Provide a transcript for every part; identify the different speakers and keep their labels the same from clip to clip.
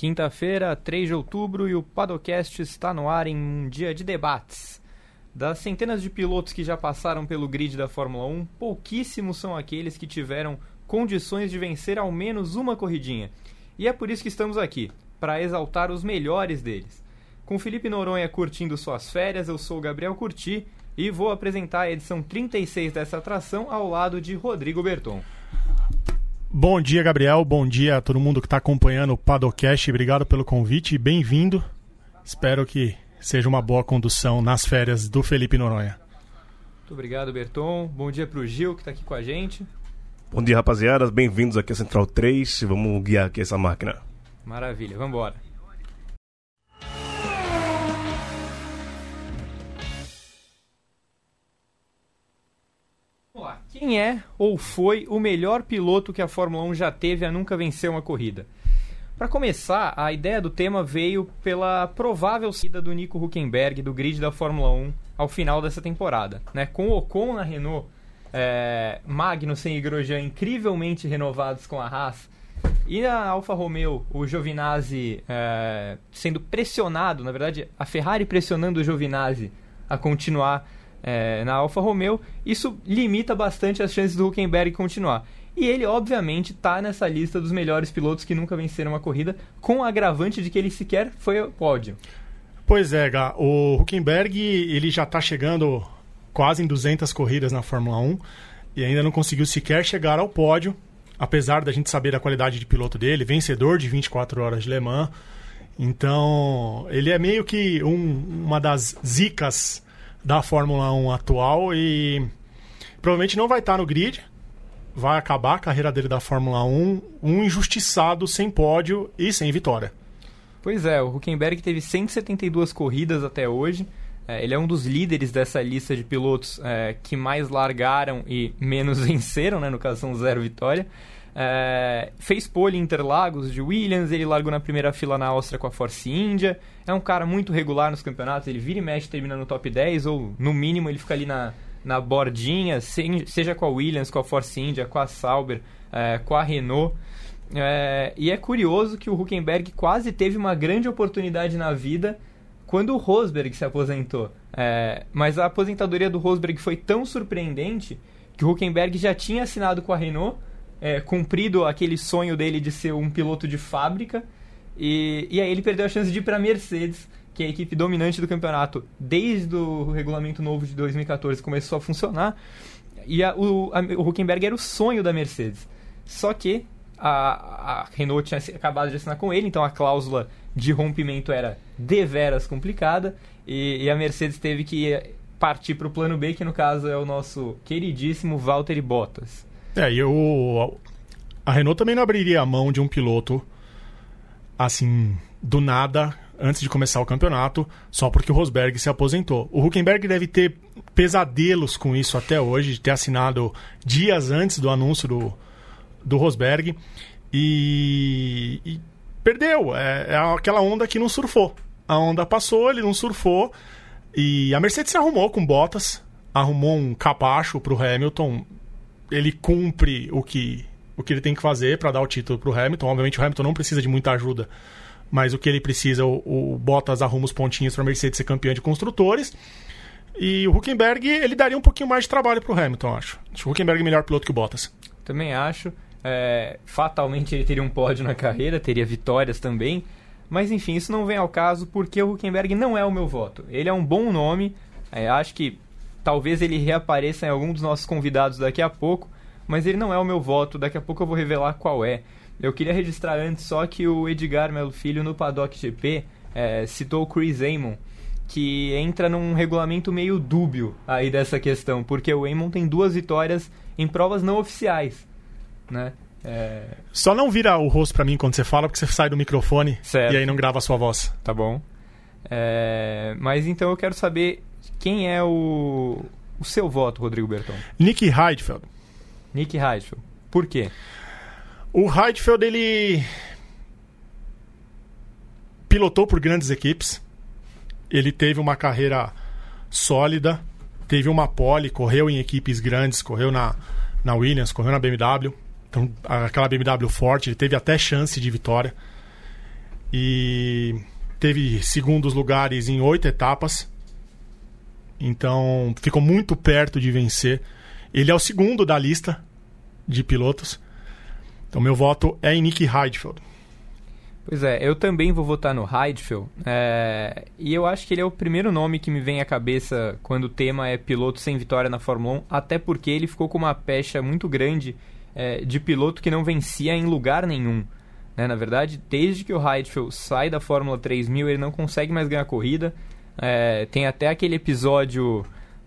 Speaker 1: Quinta-feira, 3 de outubro, e o Padocast está no ar em um dia de debates. Das centenas de pilotos que já passaram pelo grid da Fórmula 1, pouquíssimos são aqueles que tiveram condições de vencer ao menos uma corridinha. E é por isso que estamos aqui, para exaltar os melhores deles. Com Felipe Noronha curtindo suas férias, eu sou o Gabriel Curti e vou apresentar a edição 36 dessa atração ao lado de Rodrigo Berton.
Speaker 2: Bom dia, Gabriel. Bom dia a todo mundo que está acompanhando o Padocast. Obrigado pelo convite e bem-vindo. Espero que seja uma boa condução nas férias do Felipe Noronha.
Speaker 1: Muito obrigado, Berton. Bom dia para o Gil, que está aqui com a gente.
Speaker 3: Bom dia, rapaziada. Bem-vindos aqui à Central 3. Vamos guiar aqui essa máquina.
Speaker 1: Maravilha, vamos embora. Quem é ou foi o melhor piloto que a Fórmula 1 já teve a nunca vencer uma corrida? Para começar, a ideia do tema veio pela provável saída do Nico Huckenberg do grid da Fórmula 1 ao final dessa temporada. Né? Com o Ocon na Renault, é, Magnussen e Grosjean incrivelmente renovados com a Haas, e a Alfa Romeo, o Giovinazzi é, sendo pressionado, na verdade, a Ferrari pressionando o Giovinazzi a continuar é, na Alfa Romeo, isso limita bastante as chances do Huckenberg continuar. E ele, obviamente, está nessa lista dos melhores pilotos que nunca venceram uma corrida, com o agravante de que ele sequer foi ao pódio.
Speaker 2: Pois é, Gá, o Huckenberg ele já está chegando quase em 200 corridas na Fórmula 1 e ainda não conseguiu sequer chegar ao pódio, apesar da gente saber a qualidade de piloto dele, vencedor de 24 horas de Le Mans. Então, ele é meio que um, uma das zicas da Fórmula 1 atual e provavelmente não vai estar no grid. Vai acabar a carreira dele da Fórmula 1, um injustiçado sem pódio e sem vitória.
Speaker 1: Pois é, o Huckenberg teve 172 corridas até hoje. É, ele é um dos líderes dessa lista de pilotos é, que mais largaram e menos venceram, né? no caso são zero vitória. É, fez pole em Interlagos de Williams, ele largou na primeira fila na Áustria com a Force India. É um cara muito regular nos campeonatos, ele vira e mexe termina no top 10, ou no mínimo ele fica ali na, na bordinha, seja com a Williams, com a Force India, com a Sauber, é, com a Renault. É, e é curioso que o Huckenberg quase teve uma grande oportunidade na vida quando o Rosberg se aposentou. É, mas a aposentadoria do Rosberg foi tão surpreendente que o Huckenberg já tinha assinado com a Renault é, cumprido aquele sonho dele de ser um piloto de fábrica. E, e aí ele perdeu a chance de ir para Mercedes, que é a equipe dominante do campeonato desde o regulamento novo de 2014 começou a funcionar. E a, o, a, o Huckenberg era o sonho da Mercedes. Só que a, a Renault tinha acabado de assinar com ele, então a cláusula de rompimento era deveras complicada. E, e a Mercedes teve que partir para o plano B, que no caso é o nosso queridíssimo Valtteri Bottas.
Speaker 2: É, e o, a Renault também não abriria a mão de um piloto assim, do nada, antes de começar o campeonato, só porque o Rosberg se aposentou. O Huckenberg deve ter pesadelos com isso até hoje, de ter assinado dias antes do anúncio do, do Rosberg. E, e perdeu. É, é aquela onda que não surfou. A onda passou, ele não surfou. E a Mercedes se arrumou com botas, arrumou um capacho pro Hamilton ele cumpre o que, o que ele tem que fazer para dar o título para o Hamilton. Obviamente o Hamilton não precisa de muita ajuda, mas o que ele precisa, o, o Bottas arruma os pontinhos para a Mercedes ser campeã de construtores. E o Huckenberg, ele daria um pouquinho mais de trabalho para o Hamilton, acho. Acho o Huckenberg é melhor piloto que o Bottas.
Speaker 1: Também acho. É, fatalmente ele teria um pódio na carreira, teria vitórias também. Mas enfim, isso não vem ao caso porque o Huckenberg não é o meu voto. Ele é um bom nome, é, acho que Talvez ele reapareça em algum dos nossos convidados daqui a pouco, mas ele não é o meu voto, daqui a pouco eu vou revelar qual é. Eu queria registrar antes só que o Edgar Melo Filho no Paddock GP é, citou o Chris Amon, que entra num regulamento meio dúbio aí dessa questão, porque o Amon tem duas vitórias em provas não oficiais, né?
Speaker 2: É... Só não vira o rosto para mim quando você fala, porque você sai do microfone certo. e aí não grava a sua voz.
Speaker 1: Tá bom. É... Mas então eu quero saber quem é o, o seu voto, Rodrigo Bertão?
Speaker 2: Nick Heidfeld.
Speaker 1: Nick Heidfeld. Por quê?
Speaker 2: O Heidfeld, ele pilotou por grandes equipes. Ele teve uma carreira sólida, teve uma pole, correu em equipes grandes, correu na, na Williams, correu na BMW. Então, aquela BMW forte, ele teve até chance de vitória. e teve segundos lugares em oito etapas. Então ficou muito perto de vencer. Ele é o segundo da lista de pilotos. Então meu voto é em Nick Heidfeld.
Speaker 1: Pois é, eu também vou votar no Heidfeld. É... E eu acho que ele é o primeiro nome que me vem à cabeça quando o tema é piloto sem vitória na Fórmula 1, até porque ele ficou com uma pecha muito grande é, de piloto que não vencia em lugar nenhum. Né? Na verdade, desde que o Heidfeld sai da Fórmula 3000, ele não consegue mais ganhar corrida. É... Tem até aquele episódio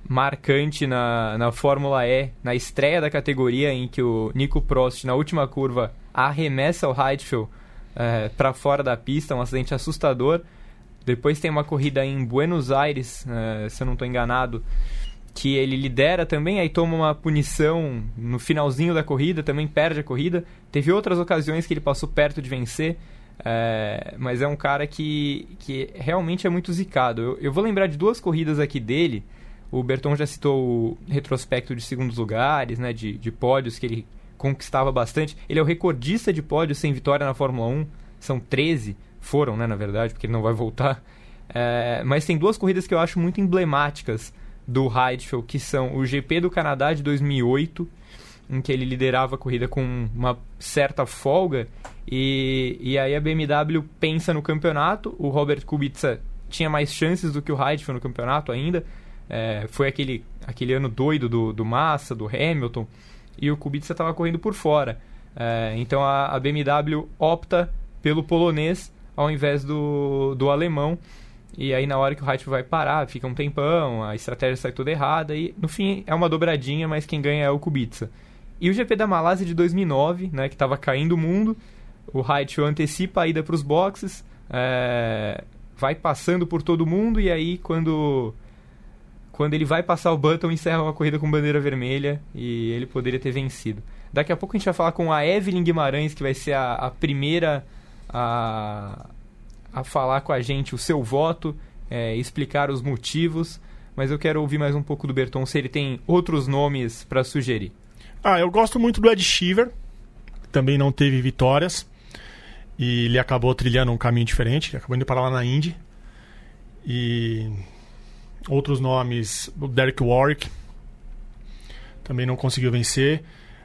Speaker 1: marcante na, na Fórmula E, na estreia da categoria, em que o Nico Prost, na última curva, arremessa o Heidfeld é, para fora da pista, um acidente assustador. Depois tem uma corrida em Buenos Aires, é, se eu não estou enganado, que ele lidera também, aí toma uma punição no finalzinho da corrida, também perde a corrida. Teve outras ocasiões que ele passou perto de vencer, é, mas é um cara que, que realmente é muito zicado. Eu, eu vou lembrar de duas corridas aqui dele o Berton já citou o retrospecto de segundos lugares, né, de, de pódios que ele conquistava bastante. Ele é o recordista de pódios sem vitória na Fórmula 1. São 13, foram, né, na verdade, porque ele não vai voltar. É, mas tem duas corridas que eu acho muito emblemáticas do Heidfeld, que são o GP do Canadá de 2008, em que ele liderava a corrida com uma certa folga, e, e aí a BMW pensa no campeonato, o Robert Kubica tinha mais chances do que o Heidfeld no campeonato ainda, é, foi aquele, aquele ano doido do, do Massa, do Hamilton, e o Kubica estava correndo por fora. É, então a, a, BMW opta pelo polonês ao invés do, do alemão. E aí na hora que o Heidfeld vai parar, fica um tempão, a estratégia sai toda errada e no fim é uma dobradinha, mas quem ganha é o Kubica. E o GP da Malásia de 2009, né, que estava caindo o mundo, o Heidfeld antecipa a ida para os boxes, é, vai passando por todo mundo e aí quando quando ele vai passar o Button, encerra uma corrida com bandeira vermelha e ele poderia ter vencido. Daqui a pouco a gente vai falar com a Evelyn Guimarães, que vai ser a, a primeira a, a falar com a gente o seu voto, é, explicar os motivos. Mas eu quero ouvir mais um pouco do Berton, se ele tem outros nomes para sugerir.
Speaker 2: Ah, eu gosto muito do Ed Sheever, também não teve vitórias. E ele acabou trilhando um caminho diferente, ele acabou indo para lá na Indy. E Outros nomes, o Derek Warwick também não conseguiu vencer.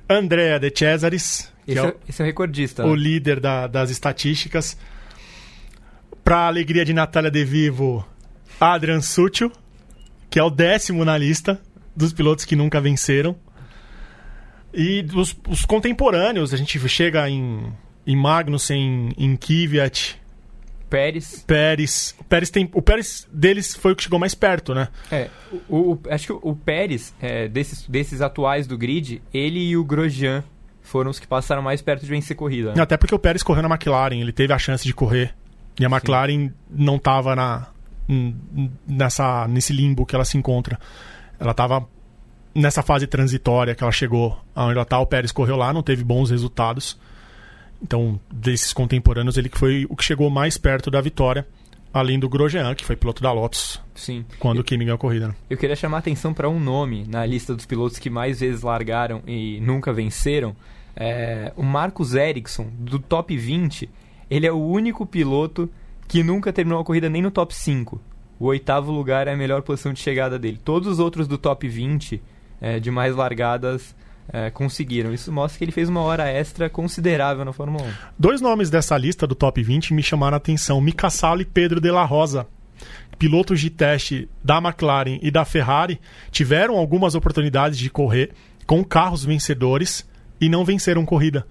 Speaker 2: Andrea De Cesaris,
Speaker 1: que esse é, o, esse é o recordista.
Speaker 2: O líder da, das estatísticas. Para alegria de Natália De Vivo, Adrian Sutil, que é o décimo na lista dos pilotos que nunca venceram. E os, os contemporâneos, a gente chega em, em Magnussen, em Kvyat,
Speaker 1: Pérez.
Speaker 2: Pérez. O Pérez, tem, o Pérez deles foi o que chegou mais perto, né?
Speaker 1: É. O, o acho que o, Pérez, é, desses, desses atuais do grid, ele e o Grosjean foram os que passaram mais perto de vencer corrida.
Speaker 2: Né? Até porque o Pérez correu na McLaren, ele teve a chance de correr. E a McLaren Sim. não estava na, nessa, nesse limbo que ela se encontra. Ela estava nessa fase transitória que ela chegou aonde ela está. O Pérez correu lá, não teve bons resultados. Então, desses contemporâneos, ele que foi o que chegou mais perto da vitória, além do Grosjean, que foi piloto da Lotus.
Speaker 1: Sim.
Speaker 2: Quando o Kimi ganhou a corrida. Né?
Speaker 1: Eu queria chamar a atenção para um nome na lista dos pilotos que mais vezes largaram e nunca venceram. É, o Marcus Ericsson, do top 20, ele é o único piloto que nunca terminou a corrida nem no top 5. O oitavo lugar é a melhor posição de chegada dele. Todos os outros do top 20, é, de mais largadas, é, conseguiram. Isso mostra que ele fez uma hora extra considerável na Fórmula 1.
Speaker 2: Dois nomes dessa lista do top 20 me chamaram a atenção: Mika Sala e Pedro de la Rosa. Pilotos de teste da McLaren e da Ferrari tiveram algumas oportunidades de correr com carros vencedores e não venceram corrida.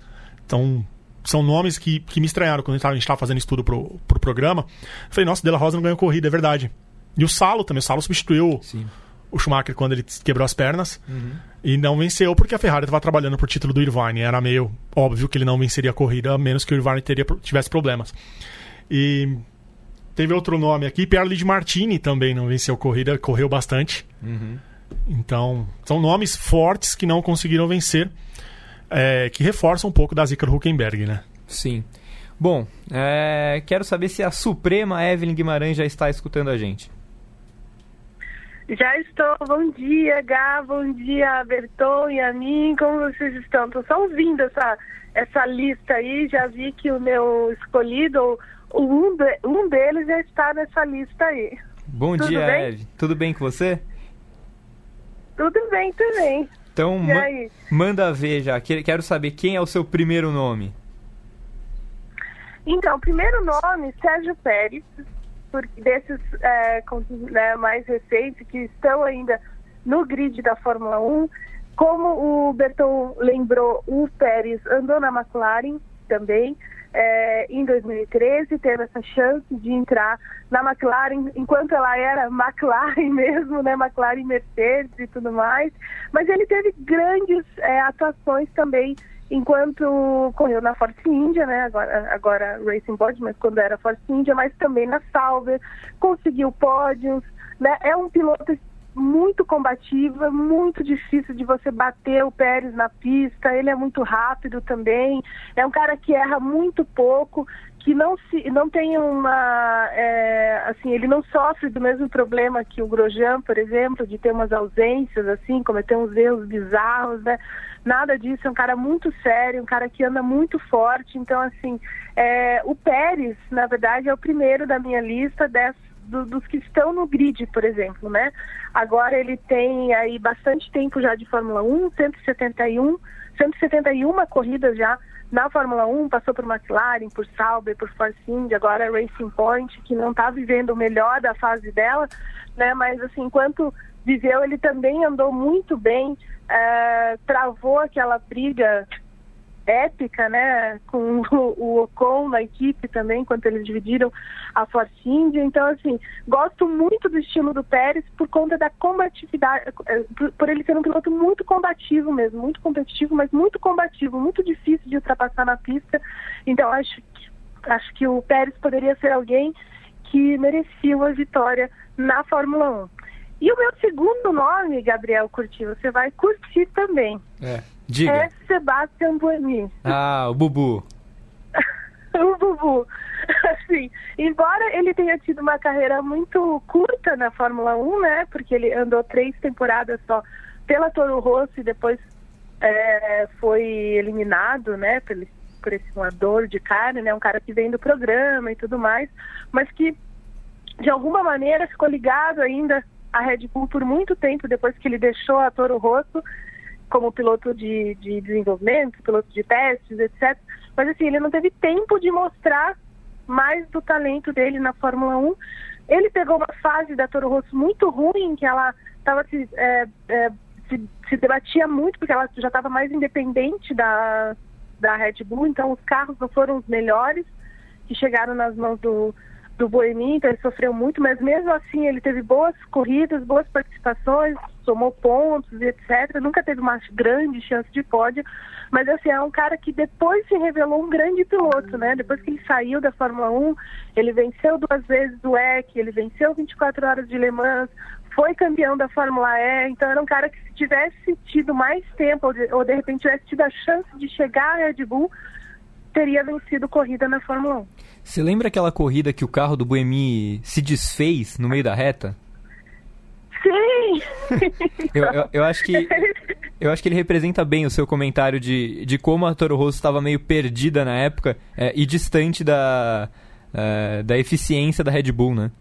Speaker 2: Então, são nomes que, que me estranharam quando a gente estava fazendo estudo pro, pro programa. falei, nossa, De La Rosa não ganhou corrida, é verdade. E o Salo também, o Salo substituiu Sim o Schumacher quando ele quebrou as pernas. Uhum. E não venceu porque a Ferrari estava trabalhando por título do Irvine. Era meio óbvio que ele não venceria a corrida, a menos que o Irvine teria, tivesse problemas. E teve outro nome aqui, Pierre de Martini também não venceu a corrida, correu bastante. Uhum. Então, são nomes fortes que não conseguiram vencer, é, que reforçam um pouco da zica do Huckenberg, né?
Speaker 1: Sim. Bom, é, quero saber se a Suprema Evelyn Guimarães já está escutando a gente.
Speaker 4: Já estou. Bom dia, Gá. Bom dia, Berton e a mim. Como vocês estão? Estou só ouvindo essa, essa lista aí, já vi que o meu escolhido, um, de, um deles já está nessa lista aí.
Speaker 1: Bom
Speaker 4: Tudo
Speaker 1: dia,
Speaker 4: bem?
Speaker 1: Eve. Tudo bem com você?
Speaker 4: Tudo bem também.
Speaker 1: Então, ma-
Speaker 4: aí?
Speaker 1: manda ver já. Que- Quero saber quem é o seu primeiro nome.
Speaker 4: Então, primeiro nome, Sérgio Pérez, por, desses é, né, mais recentes que estão ainda no grid da Fórmula 1. Como o Berton lembrou, o Pérez andou na McLaren também é, em 2013, teve essa chance de entrar na McLaren, enquanto ela era McLaren mesmo, né, McLaren Mercedes e tudo mais. Mas ele teve grandes é, atuações também enquanto correu na Force India, né, agora, agora Racing Pod, mas quando era Force India, mas também na Sauber, conseguiu pódios, né, é um piloto muito combativo, é muito difícil de você bater o Pérez na pista, ele é muito rápido também, é um cara que erra muito pouco, que não se não tem uma é, assim ele não sofre do mesmo problema que o Grosjean por exemplo de ter umas ausências assim cometer uns erros bizarros né nada disso é um cara muito sério um cara que anda muito forte então assim é, o Pérez na verdade é o primeiro da minha lista dessa do- dos que estão no grid, por exemplo, né? Agora ele tem aí bastante tempo já de Fórmula 1, 171, 171 corridas já na Fórmula 1, passou por McLaren, por Sauber, por Force India, agora Racing Point, que não está vivendo o melhor da fase dela, né? Mas assim, enquanto viveu, ele também andou muito bem, eh, travou aquela briga épica, né, com o, o Ocon na equipe também, enquanto eles dividiram a Force India. Então, assim, gosto muito do estilo do Pérez por conta da combatividade, por, por ele ser um piloto muito combativo mesmo, muito competitivo, mas muito combativo, muito difícil de ultrapassar na pista. Então, acho que, acho que o Pérez poderia ser alguém que merecia uma vitória na Fórmula 1. E o meu segundo nome, Gabriel Curti, você vai curtir também.
Speaker 1: É. Diga.
Speaker 4: É Sebastian Buemi.
Speaker 1: Ah, o Bubu.
Speaker 4: o Bubu. Assim, embora ele tenha tido uma carreira muito curta na Fórmula 1, né? Porque ele andou três temporadas só pela Toro Rosso e depois é, foi eliminado, né? Por, esse- por esse doador de carne, né? Um cara que vem do programa e tudo mais, mas que de alguma maneira ficou ligado ainda à Red Bull por muito tempo depois que ele deixou a Toro Rosso como piloto de, de desenvolvimento, piloto de testes, etc. Mas assim, ele não teve tempo de mostrar mais do talento dele na Fórmula 1. Ele pegou uma fase da Toro Rosso muito ruim, que ela estava se, é, é, se, se debatia muito, porque ela já estava mais independente da, da Red Bull, então os carros não foram os melhores que chegaram nas mãos do, do Boemi, então ele sofreu muito, mas mesmo assim ele teve boas corridas, boas participações, somou pontos e etc. Nunca teve uma grande chance de pódio, mas assim, é um cara que depois se revelou um grande piloto, né? Depois que ele saiu da Fórmula 1, ele venceu duas vezes o EC, ele venceu 24 horas de Le Mans, foi campeão da Fórmula E, então era um cara que se tivesse tido mais tempo, ou de, repente tivesse tido a chance de chegar à Red Bull, teria vencido corrida na Fórmula 1.
Speaker 1: Você lembra aquela corrida que o carro do Buemi se desfez no meio da reta?
Speaker 4: Sim!
Speaker 1: Eu, eu, eu acho que eu acho que ele representa bem o seu comentário de, de como a Toro Rosso estava meio perdida na época é, e distante da, é, da eficiência da Red Bull, né?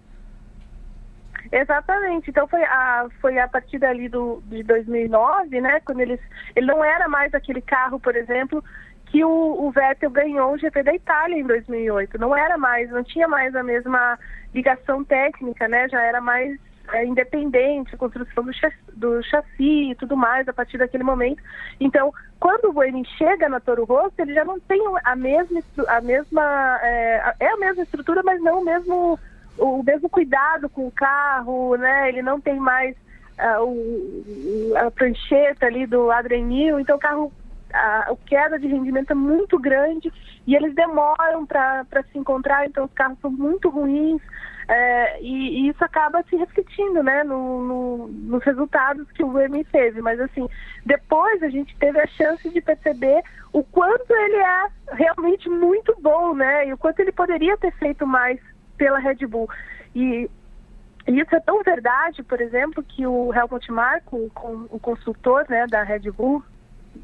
Speaker 4: Exatamente. Então foi a, foi a partir dali do, de 2009, né? Quando eles. Ele não era mais aquele carro, por exemplo, que o, o Vettel ganhou o GP da Itália em 2008. Não era mais, não tinha mais a mesma ligação técnica, né? Já era mais é, independente, construção do chassi, do chassi e tudo mais a partir daquele momento. Então, quando o Buemi chega na Toro Rosso, ele já não tem a mesma, a mesma é, é a mesma estrutura, mas não o mesmo o mesmo cuidado com o carro, né? Ele não tem mais ah, o, a prancheta ali do Newey, então o carro a, a queda de rendimento é muito grande e eles demoram para se encontrar, então os carros são muito ruins é, e, e isso acaba se refletindo né, no, no, nos resultados que o VMI teve. Mas assim, depois a gente teve a chance de perceber o quanto ele é realmente muito bom, né? E o quanto ele poderia ter feito mais pela Red Bull. E isso é tão verdade, por exemplo, que o Helmut Marko, o consultor né, da Red Bull,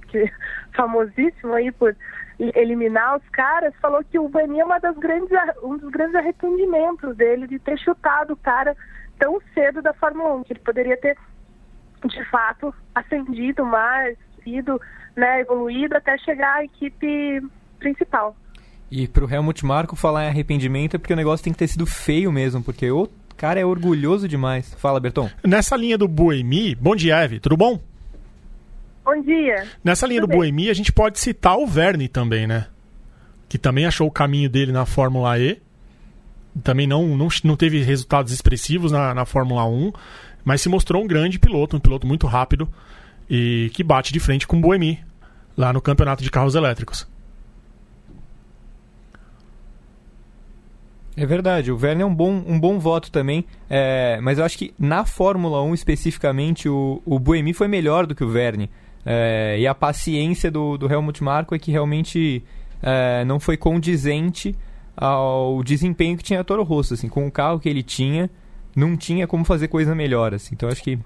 Speaker 4: que é famosíssimo aí por eliminar os caras, falou que o Vani é uma das grandes, um dos grandes arrependimentos dele de ter chutado o cara tão cedo da Fórmula 1, que ele poderia ter, de fato, ascendido mais, sido né, evoluído até chegar à equipe principal.
Speaker 1: E pro Helmut Marko falar em arrependimento é porque o negócio tem que ter sido feio mesmo, porque o cara é orgulhoso demais. Fala, Berton.
Speaker 2: Nessa linha do Boemi, bom dia, Eve, tudo bom?
Speaker 4: Bom dia.
Speaker 2: Nessa linha Tudo do Boemi, a gente pode citar o Verne também, né? Que também achou o caminho dele na Fórmula E. Também não, não, não teve resultados expressivos na, na Fórmula 1, mas se mostrou um grande piloto, um piloto muito rápido e que bate de frente com o Boemi lá no campeonato de carros elétricos.
Speaker 1: É verdade, o Verne é um bom, um bom voto também, é, mas eu acho que na Fórmula 1 especificamente o, o Buemi foi melhor do que o Verne. É, e a paciência do, do Helmut Marko é que realmente é, não foi condizente ao desempenho que tinha a Toro Rosso. Assim, com o carro que ele tinha, não tinha como fazer coisa melhor. Assim, então acho que.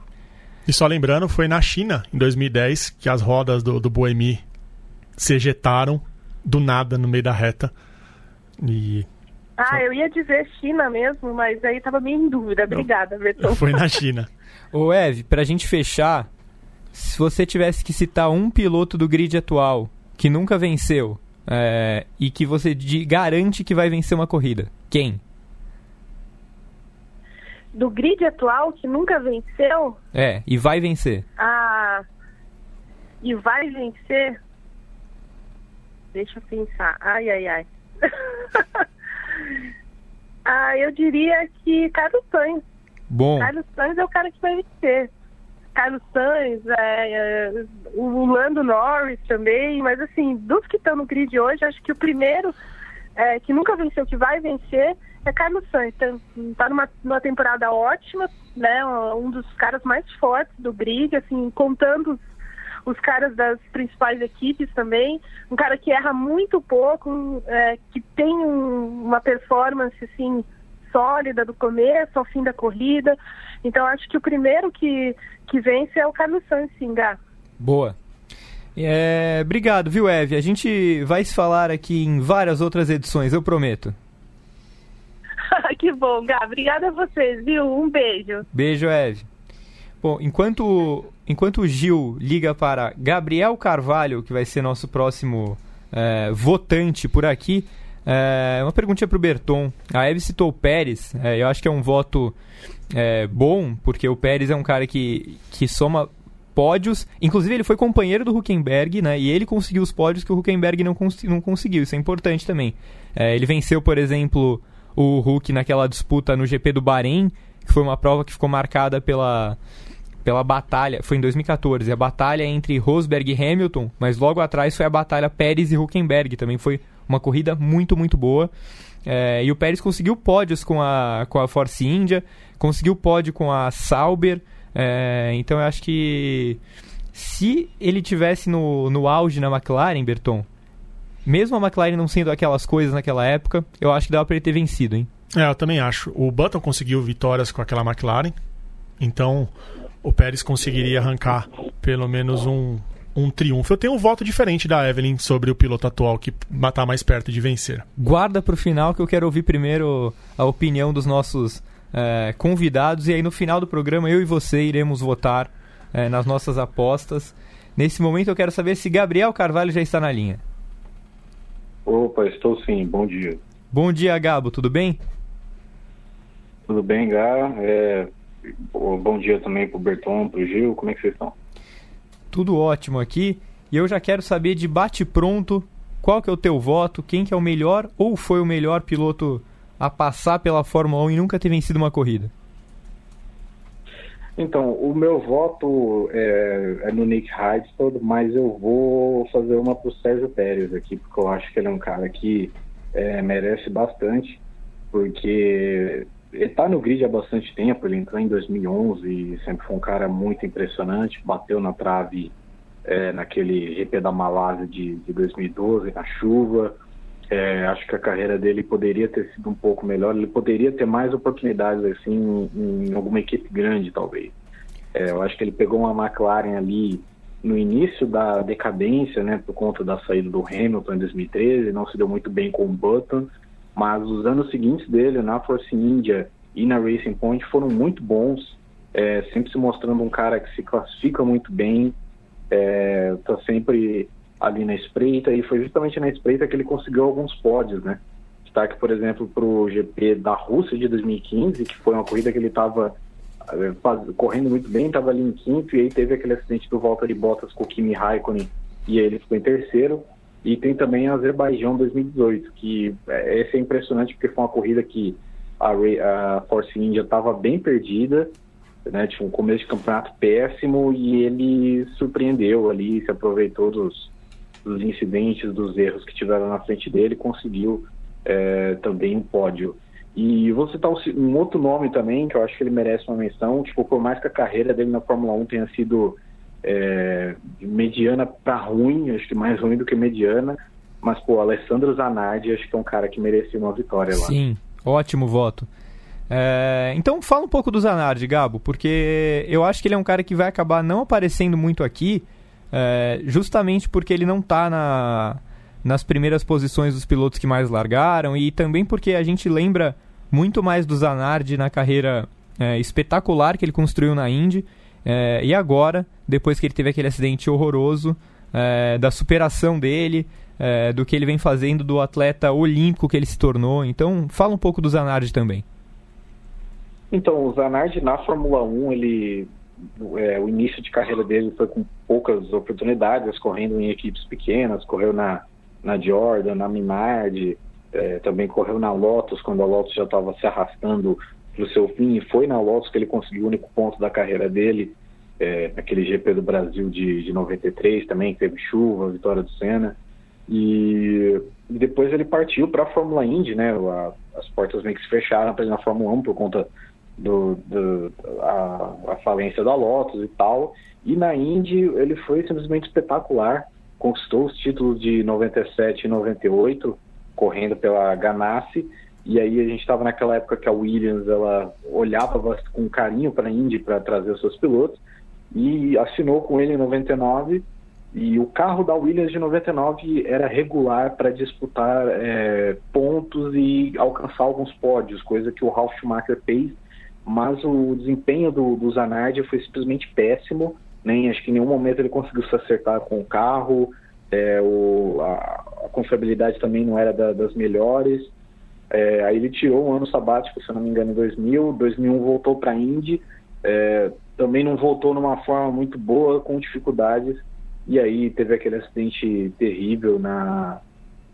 Speaker 2: E só lembrando, foi na China, em 2010, que as rodas do, do Boemi se ejetaram do nada no meio da reta. E
Speaker 4: ah, eu ia dizer China mesmo, mas aí tava meio em dúvida. Obrigada, Berton.
Speaker 2: Foi na China.
Speaker 1: Ô, Eve, pra gente fechar, se você tivesse que citar um piloto do grid atual que nunca venceu é, e que você garante que vai vencer uma corrida, quem?
Speaker 4: Do grid atual que nunca venceu?
Speaker 1: É, e vai vencer.
Speaker 4: Ah, e vai vencer? Deixa eu pensar. Ai, ai, ai. Ah, eu diria que Carlos Sainz.
Speaker 1: Bom.
Speaker 4: Carlos Sainz é o cara que vai vencer. Carlos Sainz, é, é, o Lando Norris também, mas assim, dos que estão no grid hoje, acho que o primeiro é, que nunca venceu, que vai vencer, é Carlos Sainz. Está tá numa, numa temporada ótima, né? Um dos caras mais fortes do grid, assim, contando os os caras das principais equipes também. Um cara que erra muito pouco, é, que tem um, uma performance assim sólida do começo ao fim da corrida. Então acho que o primeiro que, que vence é o Carlos Sainz, sim, Gá.
Speaker 1: Boa. É, obrigado, viu, Eve? A gente vai se falar aqui em várias outras edições, eu prometo.
Speaker 4: que bom, Gá. Obrigada a vocês, viu? Um beijo.
Speaker 1: Beijo, Eve. Bom, enquanto, enquanto o Gil liga para Gabriel Carvalho, que vai ser nosso próximo é, votante por aqui, é, uma perguntinha para o Berton. A Eve citou o Pérez, é, eu acho que é um voto é, bom, porque o Pérez é um cara que, que soma pódios. Inclusive, ele foi companheiro do Huckenberg, né? E ele conseguiu os pódios que o Huckenberg não, cons não conseguiu. Isso é importante também. É, ele venceu, por exemplo, o Huck naquela disputa no GP do Bahrein, que foi uma prova que ficou marcada pela pela batalha, foi em 2014, a batalha entre Rosberg e Hamilton, mas logo atrás foi a batalha Pérez e Huckenberg, também foi uma corrida muito, muito boa. É, e o Pérez conseguiu pódios com a, com a Force India, conseguiu pódio com a Sauber, é, então eu acho que se ele tivesse no, no auge na McLaren, Berton, mesmo a McLaren não sendo aquelas coisas naquela época, eu acho que dava para ele ter vencido, hein?
Speaker 2: É, eu também acho. O Button conseguiu vitórias com aquela McLaren, então o Pérez conseguiria arrancar pelo menos um, um triunfo. Eu tenho um voto diferente da Evelyn sobre o piloto atual que está mais perto de vencer.
Speaker 1: Guarda para o final que eu quero ouvir primeiro a opinião dos nossos é, convidados e aí no final do programa eu e você iremos votar é, nas nossas apostas. Nesse momento eu quero saber se Gabriel Carvalho já está na linha.
Speaker 5: Opa, estou sim. Bom dia.
Speaker 1: Bom dia, Gabo. Tudo bem?
Speaker 5: Tudo bem, Gá. É, Bom dia também pro Berton, pro Gil, como é que vocês estão?
Speaker 1: Tudo ótimo aqui. E eu já quero saber de bate-pronto qual que é o teu voto, quem que é o melhor ou foi o melhor piloto a passar pela Fórmula 1 e nunca ter vencido uma corrida?
Speaker 5: Então, o meu voto é, é no Nick Heidfeld, mas eu vou fazer uma pro Sérgio Pérez aqui, porque eu acho que ele é um cara que é, merece bastante, porque ele está no grid há bastante tempo, ele entrou em 2011 e sempre foi um cara muito impressionante, bateu na trave é, naquele GP da Malásia de, de 2012, na chuva. É, acho que a carreira dele poderia ter sido um pouco melhor, ele poderia ter mais oportunidades assim em, em alguma equipe grande, talvez. É, eu acho que ele pegou uma McLaren ali no início da decadência, né, por conta da saída do Hamilton em 2013, não se deu muito bem com o Button, mas os anos seguintes dele na Force India e na Racing Point foram muito bons, é, sempre se mostrando um cara que se classifica muito bem, está é, sempre ali na espreita, e foi justamente na espreita que ele conseguiu alguns pódios, né? Destaque, por exemplo, para o GP da Rússia de 2015, que foi uma corrida que ele estava é, correndo muito bem, estava ali em quinto, e aí teve aquele acidente do de Bottas com o Kimi Raikkonen, e aí ele ficou em terceiro. E tem também a Azerbaijão 2018, que é, esse é impressionante porque foi uma corrida que a, a Force India estava bem perdida, né, tinha um começo de campeonato péssimo e ele surpreendeu ali, se aproveitou dos, dos incidentes, dos erros que tiveram na frente dele, conseguiu é, também um pódio. E vou citar um outro nome também, que eu acho que ele merece uma menção, tipo, por mais que a carreira dele na Fórmula 1 tenha sido é, mediana para ruim, acho que mais ruim do que mediana, mas, pô, Alessandro Zanardi acho que é um cara que merecia uma vitória lá.
Speaker 1: Sim, ótimo voto. É, então fala um pouco do Zanardi, Gabo, porque eu acho que ele é um cara que vai acabar não aparecendo muito aqui, é, justamente porque ele não está na, nas primeiras posições dos pilotos que mais largaram e também porque a gente lembra muito mais do Zanardi na carreira é, espetacular que ele construiu na Indy. É, e agora, depois que ele teve aquele acidente horroroso, é, da superação dele, é, do que ele vem fazendo, do atleta olímpico que ele se tornou. Então, fala um pouco do Zanardi também.
Speaker 5: Então, o Zanardi na Fórmula 1, ele, é, o início de carreira dele foi com poucas oportunidades, correndo em equipes pequenas, correu na, na Jordan, na Minardi, é, também correu na Lotus, quando a Lotus já estava se arrastando para o seu fim, e foi na Lotus que ele conseguiu o único ponto da carreira dele, é, naquele GP do Brasil de, de 93 também, que teve chuva, vitória do Senna. E, e depois ele partiu para a Fórmula Indy, né? A, as portas meio que se fecharam para ele na Fórmula 1 por conta do, do a, a, falência da Lotus e tal. E na Indy ele foi simplesmente espetacular, conquistou os títulos de 97 e 98, correndo pela Ganassi. E aí a gente estava naquela época que a Williams ela olhava com carinho para a Indy para trazer os seus pilotos e assinou com ele em 99 e o carro da Williams de 99 era regular para disputar é, pontos e alcançar alguns pódios, coisa que o Ralf Schumacher fez, mas o desempenho do, do Zanardi foi simplesmente péssimo, nem acho que em nenhum momento ele conseguiu se acertar com o carro, é, o, a, a, confiabilidade também não era da, das melhores. É, aí ele tirou um ano sabático, se eu não me engano, em 2000. 2001 voltou para a Indy, é, também não voltou numa forma muito boa, com dificuldades. E aí teve aquele acidente terrível na,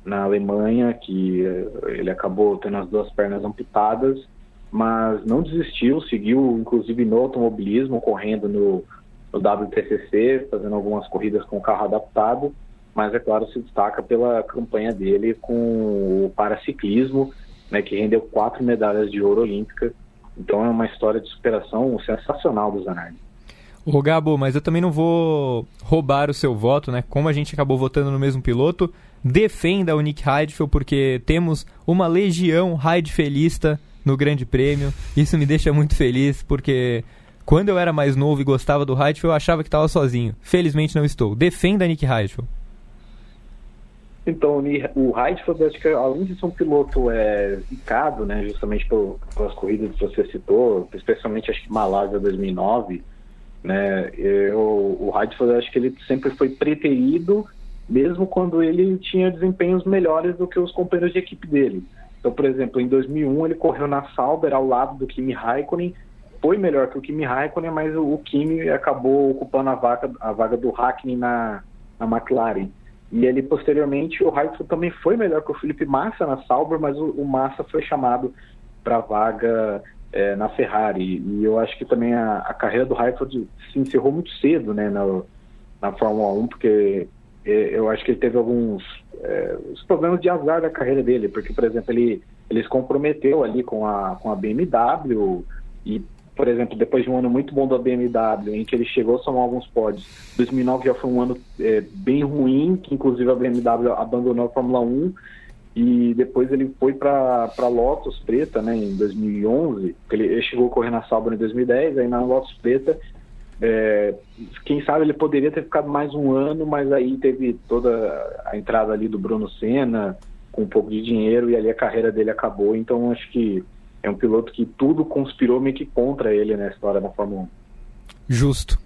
Speaker 5: na Alemanha, que é, ele acabou tendo as duas pernas amputadas, mas não desistiu, seguiu inclusive no automobilismo, correndo no, no WTCC, fazendo algumas corridas com o carro adaptado mas é claro se destaca pela campanha dele com o paraciclismo, né, que rendeu quatro medalhas de ouro olímpica. Então é uma história de superação sensacional do Zanardi.
Speaker 1: Ô Gabo, mas eu também não vou roubar o seu voto, né? Como a gente acabou votando no mesmo piloto, defenda o Nick Heidfeld porque temos uma legião Heidfelista no Grande Prêmio. Isso me deixa muito feliz porque quando eu era mais novo e gostava do Heidfeld, eu achava que estava sozinho. Felizmente não estou. Defenda Nick Heidfeld.
Speaker 5: Então, o acho que além de ser um piloto é, zicado, né, justamente pelas corridas que você citou, especialmente acho que Malásia 2009, né, eu, o acho que ele sempre foi preterido, mesmo quando ele tinha desempenhos melhores do que os companheiros de equipe dele. Então, por exemplo, em 2001 ele correu na Sauber ao lado do Kimi Raikkonen, foi melhor que o Kimi Raikkonen, mas o, o Kimi acabou ocupando a vaga, a vaga do Hackney na, na McLaren. E ele, posteriormente, o Heidfeld também foi melhor que o Felipe Massa na Sauber, mas o, o Massa foi chamado para a vaga é, na Ferrari. E eu acho que também a, a carreira do Heidfeld se encerrou muito cedo né, na, na Fórmula 1, porque é, eu acho que ele teve alguns é, os problemas de azar da carreira dele, porque, por exemplo, ele, ele se comprometeu ali com a, com a BMW e por exemplo, depois de um ano muito bom da BMW, em que ele chegou a somar alguns pódios, 2009 já foi um ano é, bem ruim, que inclusive a BMW abandonou a Fórmula 1, e depois ele foi para a Lotus Preta, né, em 2011, ele, ele chegou a correr na Sauber em 2010, aí na Lotus Preta É, quem sabe ele poderia ter ficado mais um ano, mas aí teve toda a entrada ali do Bruno Senna com um pouco de dinheiro e ali a carreira dele acabou. Então acho que é um piloto que tudo conspirou meio que contra ele na história da Fórmula 1.
Speaker 1: Justo.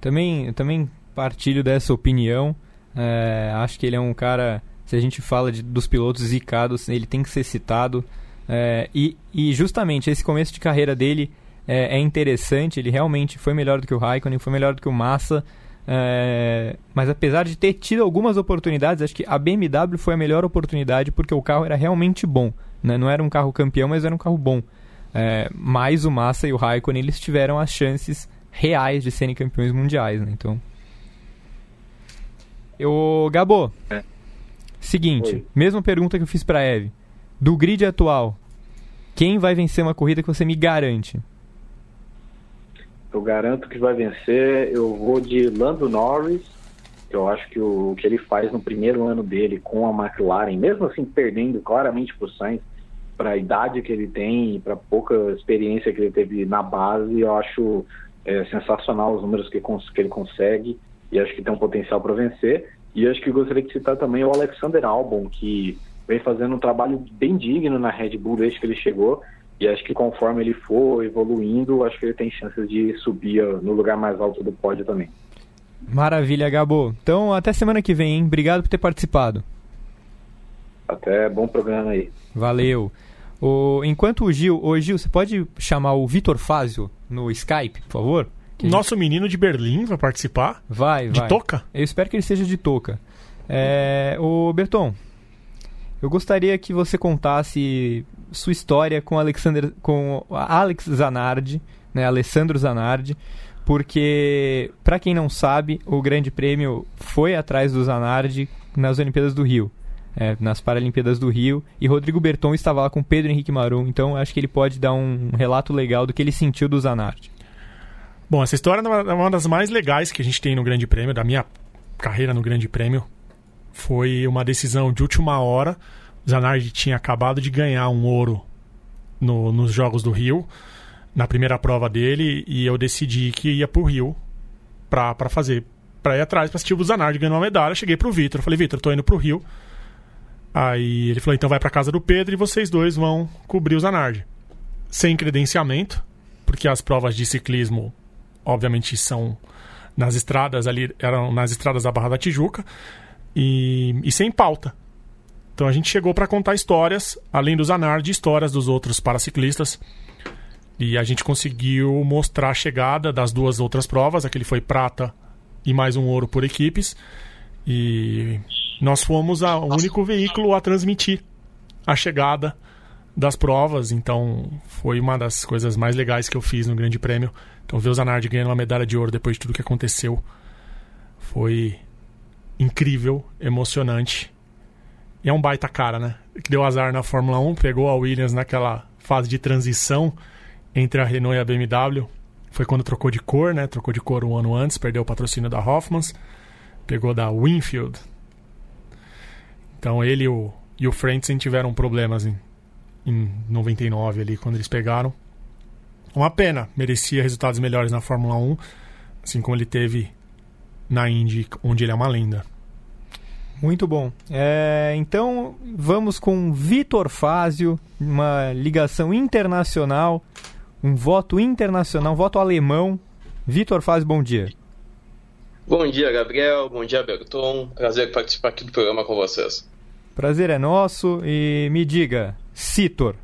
Speaker 1: Também, também partilho dessa opinião. É, acho que ele é um cara, se a gente fala de, dos pilotos zicados, ele tem que ser citado. É, e, e justamente esse começo de carreira dele é, é, interessante. Ele realmente foi melhor do que o Raikkonen, foi melhor do que o Massa. É, mas apesar de ter tido algumas oportunidades, acho que a BMW foi a melhor oportunidade porque o carro era realmente bom. Né? Não era um carro campeão, mas era um carro bom. É, mais o Massa e o Raikkonen eles tiveram as chances reais de serem campeões mundiais. Né? Então, eu, Gabo, é. seguinte, Oi. mesma pergunta que eu fiz para Eve. Do grid atual, quem vai vencer uma corrida que você me garante?
Speaker 5: Eu garanto que vai vencer. Eu vou de Lando Norris. Eu acho que o, o que ele faz no primeiro ano dele com a McLaren, mesmo assim perdendo claramente para o Sainz, para a idade que ele tem e para pouca experiência que ele teve na base, eu acho é, sensacional os números que, que ele consegue e acho que tem um potencial para vencer. E acho que gostaria de citar também o Alexander Albon, que vem fazendo um trabalho bem digno na Red Bull desde que ele chegou. E acho que conforme ele for evoluindo, acho que ele tem chances de subir no lugar mais alto do pódio também.
Speaker 1: Maravilha, Gabo. Então, até semana que vem, hein? Obrigado por ter participado.
Speaker 5: Até bom programa aí.
Speaker 1: Valeu. O, enquanto o Gil, ô Gil, você pode chamar o Vitor Fázio no Skype, por favor?
Speaker 2: Nosso gente... menino de Berlim vai participar?
Speaker 1: Vai,
Speaker 2: de
Speaker 1: vai.
Speaker 2: De toca?
Speaker 1: Eu espero que ele seja de toca. É, o Berton, eu gostaria que você contasse sua história com Alexander, com Alex Zanardi, né, Alessandro Zanardi, porque para quem não sabe, o Grande Prêmio foi atrás do Zanardi nas Olimpíadas do Rio é, nas Paralimpíadas do Rio. E Rodrigo Berton estava lá com Pedro Henrique Marum, então acho que ele pode dar um relato legal do que ele sentiu do Zanardi.
Speaker 2: Bom, essa história é uma das mais legais que a gente tem no Grande Prêmio, da minha carreira no Grande Prêmio. Foi uma decisão de última hora. Zanardi tinha acabado de ganhar um ouro no, nos Jogos do Rio, na primeira prova dele, e eu decidi que ia pro Rio para fazer, para ir atrás, para assistir o Zanardi ganhando uma medalha. Cheguei pro Vitor, falei, Vitor, tô indo pro Rio Aí ele falou: então vai para casa do Pedro e vocês dois vão cobrir o Zanardi. Sem credenciamento, porque as provas de ciclismo, obviamente, são nas estradas ali, eram nas estradas da Barra da Tijuca, e, e sem pauta. Então a gente chegou para contar histórias, além do Zanardi, histórias dos outros paraciclistas. E a gente conseguiu mostrar a chegada das duas outras provas, aquele foi prata e mais um ouro por equipes. E nós fomos o único veículo a transmitir a chegada das provas, então foi uma das coisas mais legais que eu fiz no Grande Prêmio. Então ver o Zanardi ganhando uma medalha de ouro depois de tudo que aconteceu foi incrível, emocionante. E é um baita cara, né? Que deu azar na Fórmula 1, pegou a Williams naquela fase de transição entre a Renault e a BMW. Foi quando trocou de cor, né? Trocou de cor um ano antes, perdeu o patrocínio da Hoffmans. Pegou da Winfield, então ele e o, e o Frentzen tiveram problemas em, em 99 ali, quando eles pegaram. Uma pena, merecia resultados melhores na Fórmula 1, assim como ele teve na Indy, onde ele é uma lenda.
Speaker 1: Muito bom. É, então vamos com Vitor Fázio, uma ligação internacional, um voto internacional, um voto alemão. Vitor Fázio, bom dia.
Speaker 6: Bom dia, Gabriel. Bom dia, Berton. Prazer participar aqui do programa com vocês.
Speaker 1: Prazer é nosso. E me diga, Citor,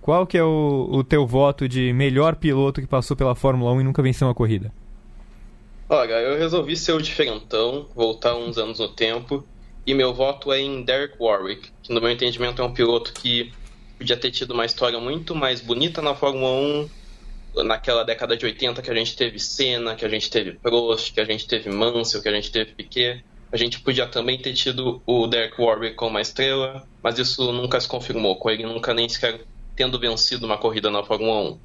Speaker 1: qual que é o, o teu voto de melhor piloto que passou pela Fórmula 1 e nunca venceu uma corrida?
Speaker 6: Olha, eu resolvi ser o diferentão, voltar uns anos no tempo, e meu voto é em Derek Warwick, que no meu entendimento é um piloto que podia ter tido uma história muito mais bonita na Fórmula 1, naquela década de 80 que a gente teve Senna, que a gente teve Prost, que a gente teve Mansell, que a gente teve Piquet. A gente podia também ter tido o Derek Warwick como uma estrela, mas isso nunca se confirmou, com ele nunca nem sequer tendo vencido uma corrida na Fórmula 1.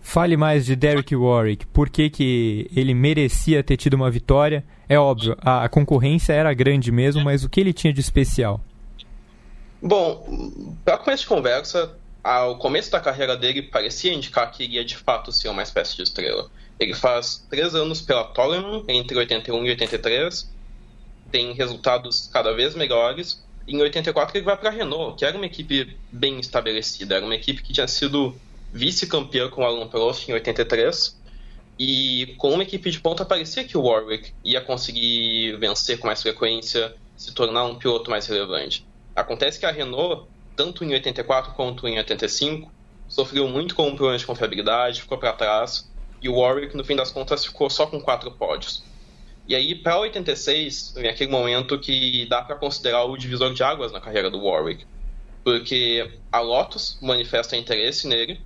Speaker 1: Fale mais de Derek Warwick. Por que, que ele merecia ter tido uma vitória? É óbvio, a, a concorrência era grande mesmo, mas o que ele tinha de especial?
Speaker 6: Bom, para começo de conversa, ao começo da carreira dele parecia indicar que iria de fato ser uma espécie de estrela. Ele faz três anos pela Toleman entre 81 e 83, tem resultados cada vez melhores. Em 84 ele vai para a Renault, que era uma equipe bem estabelecida, era uma equipe que tinha sido vice-campeã com o Alan Prost em 83. E com uma equipe de ponta parecia que o Warwick ia conseguir vencer com mais frequência, se tornar um piloto mais relevante. Acontece que a Renault, tanto em 84 quanto em 85, sofreu muito com problemas de confiabilidade, ficou para trás, e o Warwick, no fim das contas, ficou só com quatro pódios. E aí, para 86, vem aquele momento que dá para considerar o divisor de águas na carreira do Warwick. Porque a Lotus manifesta interesse nele,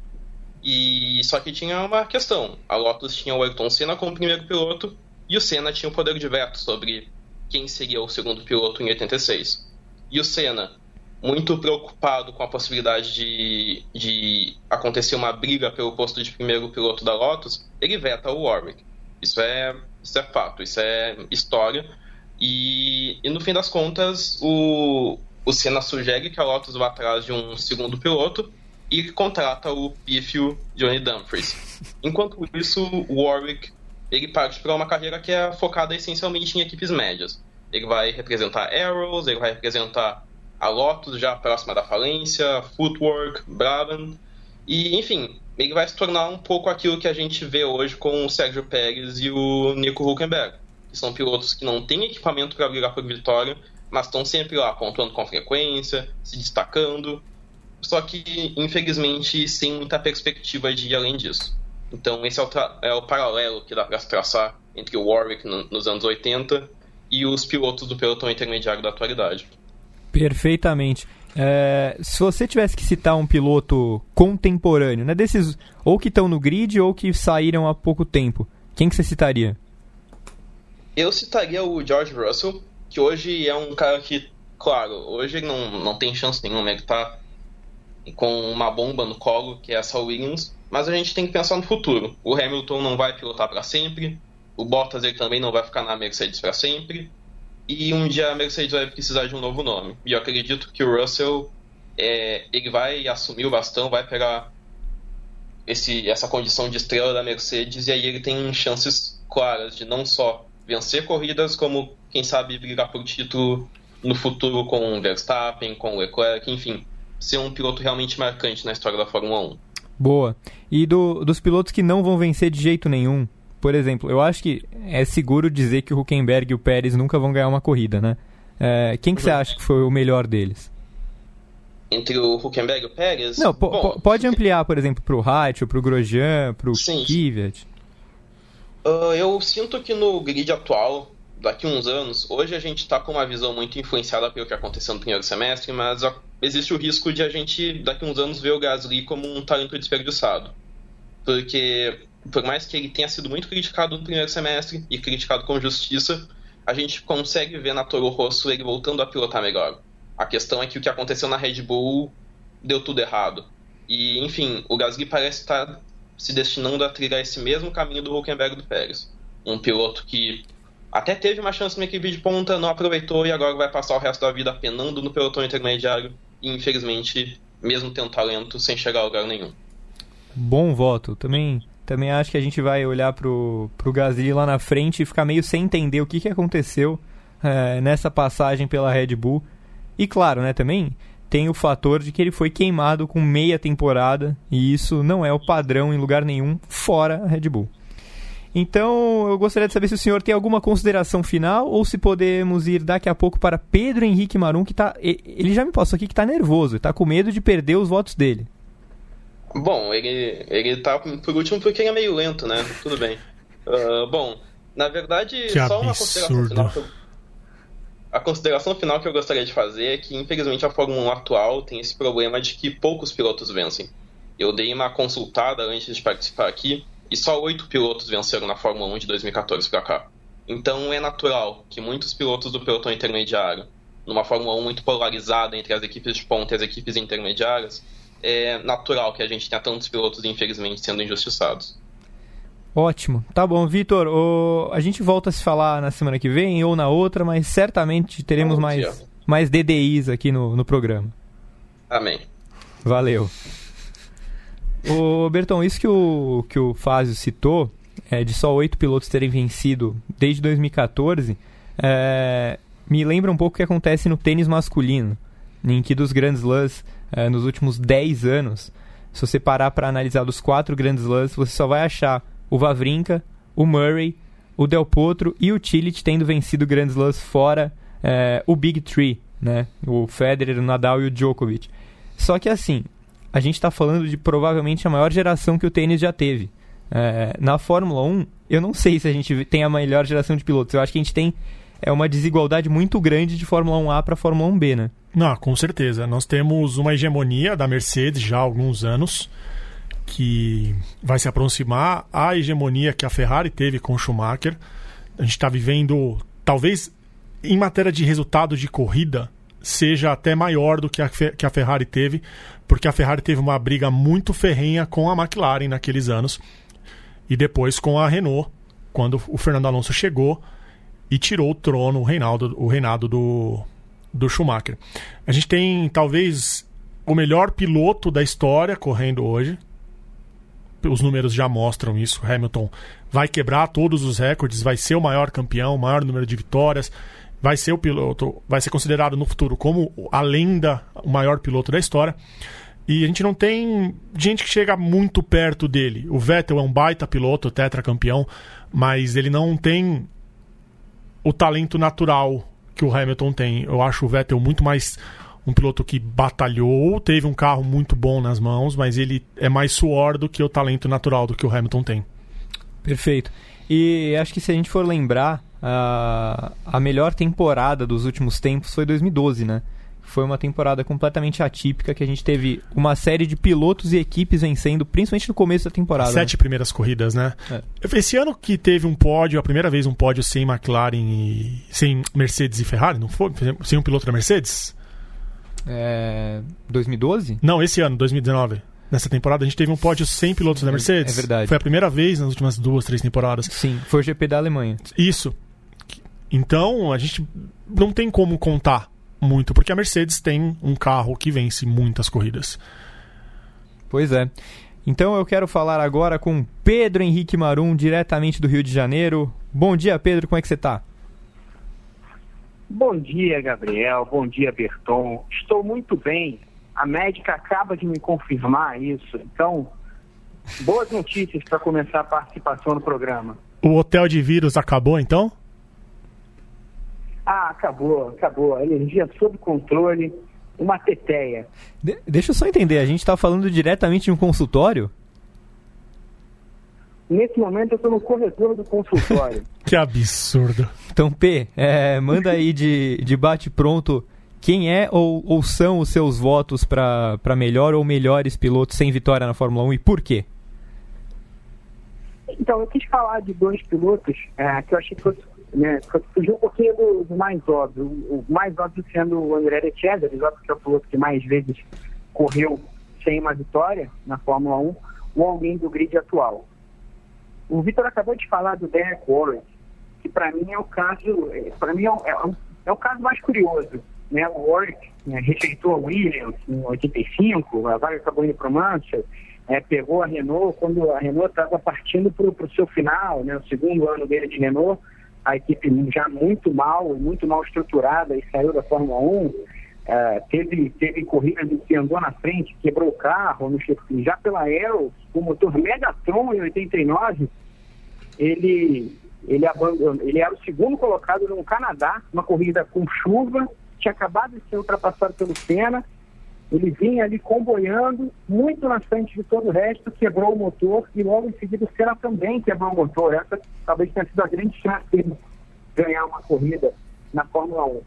Speaker 6: e só que tinha uma questão. A Lotus tinha o Ayrton Senna como primeiro piloto, e o Senna tinha o poder de veto sobre quem seria o segundo piloto em 86. E o Senna, muito preocupado com a possibilidade de, de acontecer uma briga pelo posto de primeiro piloto da Lotus, ele veta o Warwick. Isso é, isso é fato, isso é história. E, e no fim das contas, o, o Senna sugere que a Lotus vá atrás de um segundo piloto e contrata o pífio Johnny Dumfries. Enquanto isso, o Warwick ele parte para uma carreira que é focada essencialmente em equipes médias. Ele vai representar Arrows, ele vai representar a Lotus já próxima da falência, Footwork, Brabham, e enfim, ele vai se tornar um pouco aquilo que a gente vê hoje com o Sérgio Pérez e o Nico Huckenberg, que são pilotos que não têm equipamento para brigar por vitória, mas estão sempre lá pontuando com frequência, se destacando, só que infelizmente sem muita perspectiva de ir além disso. Então esse é o, é o paralelo que dá para se traçar entre o Warwick no, nos anos 80 e os pilotos do pelotão intermediário da atualidade.
Speaker 1: Perfeitamente. É, se você tivesse que citar um piloto contemporâneo, né, desses ou que estão no grid ou que saíram há pouco tempo, quem que você citaria?
Speaker 6: Eu citaria o George Russell, que hoje é um cara que, claro, hoje ele não, não tem chance nenhuma, ele tá com uma bomba no colo, que é essa Williams, mas a gente tem que pensar no futuro. O Hamilton não vai pilotar para sempre, o Bottas ele também não vai ficar na Mercedes para sempre, e um dia a Mercedes vai precisar de um novo nome. E eu acredito que o Russell é, ele vai assumir o bastão, vai pegar esse, essa condição de estrela da Mercedes e aí ele tem chances claras de não só vencer corridas, como quem sabe brigar por título no futuro com o Verstappen, com o Leclerc, enfim, ser um piloto realmente marcante na história da Fórmula 1.
Speaker 1: Boa. E do, dos pilotos que não vão vencer de jeito nenhum, por exemplo, eu acho que é seguro dizer que o Huckenberg e o Pérez nunca vão ganhar uma corrida, né? É, quem que você acha que foi o melhor deles?
Speaker 6: Entre o Huckenberg e o Pérez?
Speaker 1: Não, po Bom, pode ampliar, por exemplo, para o Height, para o Grosjean, para o Kvyat.
Speaker 6: Uh, eu sinto que no grid atual, daqui a uns anos, hoje a gente está com uma visão muito influenciada pelo que aconteceu no primeiro semestre, mas existe o risco de a gente, daqui a uns anos, ver o Gasly como um talento desperdiçado. Porque por mais que ele tenha sido muito criticado no primeiro semestre e criticado com justiça, a gente consegue ver na Toro Rosso ele voltando a pilotar melhor. A questão é que o que aconteceu na Red Bull deu tudo errado. E, enfim, o Gasly parece estar se destinando a trilhar esse mesmo caminho do Huckenberg do Pérez. Um piloto que até teve uma chance na equipe de ponta, não aproveitou e agora vai passar o resto da vida penando no pelotão intermediário e, infelizmente, mesmo tendo talento, sem chegar a lugar nenhum.
Speaker 1: Bom voto. Também também acho que a gente vai olhar pro, pro Gasly lá na frente e ficar meio sem entender o que, que aconteceu é, nessa passagem pela Red Bull. E claro, né, também tem o fator de que ele foi queimado com meia temporada e isso não é o padrão em lugar nenhum fora a Red Bull. Então, eu gostaria de saber se o senhor tem alguma consideração final ou se podemos ir daqui a pouco para Pedro Henrique Marum, que tá. Ele já me passou aqui que está nervoso, está com medo de perder os votos dele.
Speaker 6: Bom, ele, ele tá por último porque ele é meio lento, né? Tudo bem. Uh, bom, na verdade,
Speaker 2: que
Speaker 6: só
Speaker 2: absurdo.
Speaker 6: uma consideração final. Que eu, a consideração final que eu gostaria de fazer é que, infelizmente, a Fórmula 1 atual tem esse problema de que poucos pilotos vencem. Eu dei uma consultada antes de participar aqui e só oito pilotos venceram na Fórmula 1 de 2014 para cá. Então é natural que muitos pilotos do pelotão intermediário, numa Fórmula 1 muito polarizada entre as equipes de ponta e as equipes intermediárias, é natural que a gente tenha tantos pilotos, infelizmente, sendo injustiçados.
Speaker 1: Ótimo. Tá bom, Vitor. O... A gente volta a se falar na semana que vem ou na outra, mas certamente teremos mais, mais DDIs aqui no, no programa.
Speaker 6: Amém.
Speaker 1: Valeu. O Berton, isso que o, que o Fázio citou, é, de só oito pilotos terem vencido desde 2014, é, me lembra um pouco o que acontece no tênis masculino, em que dos grandes lãs, é, nos últimos 10 anos, se você parar para analisar dos quatro grandes lãs, você só vai achar o Vavrinka, o Murray, o Del Potro e o Tillich tendo vencido grandes lãs fora é, o Big Three, né? O Federer, o Nadal e o Djokovic. Só que assim, a gente está falando de provavelmente a maior geração que o tênis já teve. É, na Fórmula 1, eu não sei se a gente tem a melhor geração de pilotos. Eu acho que a gente tem é uma desigualdade muito grande de Fórmula 1A para Fórmula 1B, né?
Speaker 2: Não, com certeza. Nós temos uma hegemonia da Mercedes já há alguns anos que vai se aproximar à hegemonia que a Ferrari teve com o Schumacher. A gente está vivendo, talvez em matéria de resultado de corrida, seja até maior do que a, que a Ferrari teve, porque a Ferrari teve uma briga muito ferrenha com a McLaren naqueles anos e depois com a Renault, quando o Fernando Alonso chegou e tirou o trono, o reinado, o reinado do, do Schumacher. A gente tem talvez o melhor piloto da história correndo hoje. Os números já mostram isso. Hamilton vai quebrar todos os recordes, vai ser o maior campeão, o maior número de vitórias, vai ser o piloto, vai ser considerado no futuro como a lenda, o maior piloto da história. E a gente não tem gente que chega muito perto dele. O Vettel é um baita piloto, tetracampeão, mas ele não tem o talento natural que o Hamilton tem. Eu acho o Vettel muito mais um piloto que batalhou, teve um carro muito bom nas mãos, mas ele é mais suor do que o talento natural do que o Hamilton tem.
Speaker 1: Perfeito. E acho que se a gente for lembrar, a, a melhor temporada dos últimos tempos foi 2012, né? Foi uma temporada completamente atípica que a gente teve uma série de pilotos e equipes vencendo, principalmente no começo da temporada.
Speaker 2: Sete
Speaker 1: né?
Speaker 2: primeiras corridas, né? É. Esse ano que teve um pódio, a primeira vez um pódio sem McLaren e. sem Mercedes e Ferrari, não foi? Sem um piloto da Mercedes?
Speaker 1: É. 2012?
Speaker 2: Não, esse ano, 2019 nessa temporada. A gente teve um pódio sem pilotos da Mercedes.
Speaker 1: É verdade.
Speaker 2: Foi a primeira vez nas últimas duas, três temporadas.
Speaker 1: Sim, foi o GP da Alemanha.
Speaker 2: Isso. Então, a gente não tem como contar muito, porque a Mercedes tem um carro que vence muitas corridas.
Speaker 1: Pois é. Então eu quero falar agora com Pedro Henrique Marum, diretamente do Rio de Janeiro. Bom dia, Pedro, como é que você está?
Speaker 7: Bom dia, Gabriel. Bom dia, Berton. Estou muito bem. A médica acaba de me confirmar isso. Então, boas notícias para começar a participação no programa.
Speaker 2: O hotel de vírus acabou, então?
Speaker 7: Ah, acabou, acabou. A energia sob controle, uma teteia.
Speaker 1: De deixa eu só entender, a gente está falando diretamente de um consultório?
Speaker 7: Nesse momento eu estou no corredor do consultório.
Speaker 2: que absurdo.
Speaker 1: Então, P, é, manda aí de, de bate-pronto quem é ou, ou são os seus votos para melhor ou melhores pilotos sem vitória na Fórmula 1 e por quê?
Speaker 7: Então, eu quis falar de dois pilotos é, que eu achei que fosse né, fugiu um pouquinho do, do, mais óbvio. O mais óbvio sendo o André de Cesare, óbvio que é o piloto que mais vezes correu sem uma vitória na Fórmula 1, ou alguém do grid atual. O Vitor acabou de falar do Derek Warren, que para mim é o caso, é, para mim é, é, é, o caso mais curioso. Né? O Warwick né, rejeitou a Williams em 85, a vaga acabou indo para o Mansell, é, pegou a Renault quando a Renault estava partindo para o seu final, né, o segundo ano dele de Renault, a equipe já muito mal, muito mal estruturada e saiu da Fórmula 1. É, teve, teve em que andou na frente, quebrou o carro no. Já pela Aero, o motor Megatron em 89, ele, ele, abandonou, ele era o segundo colocado no Canadá, uma corrida com chuva, tinha acabado de ser ultrapassado pelo Senna, ele vinha ali comboiando, muito na frente de todo o resto, quebrou o motor e logo em seguida o Senna também quebrou o motor. Essa talvez tenha sido a grande chance de ganhar uma corrida na Fórmula 1.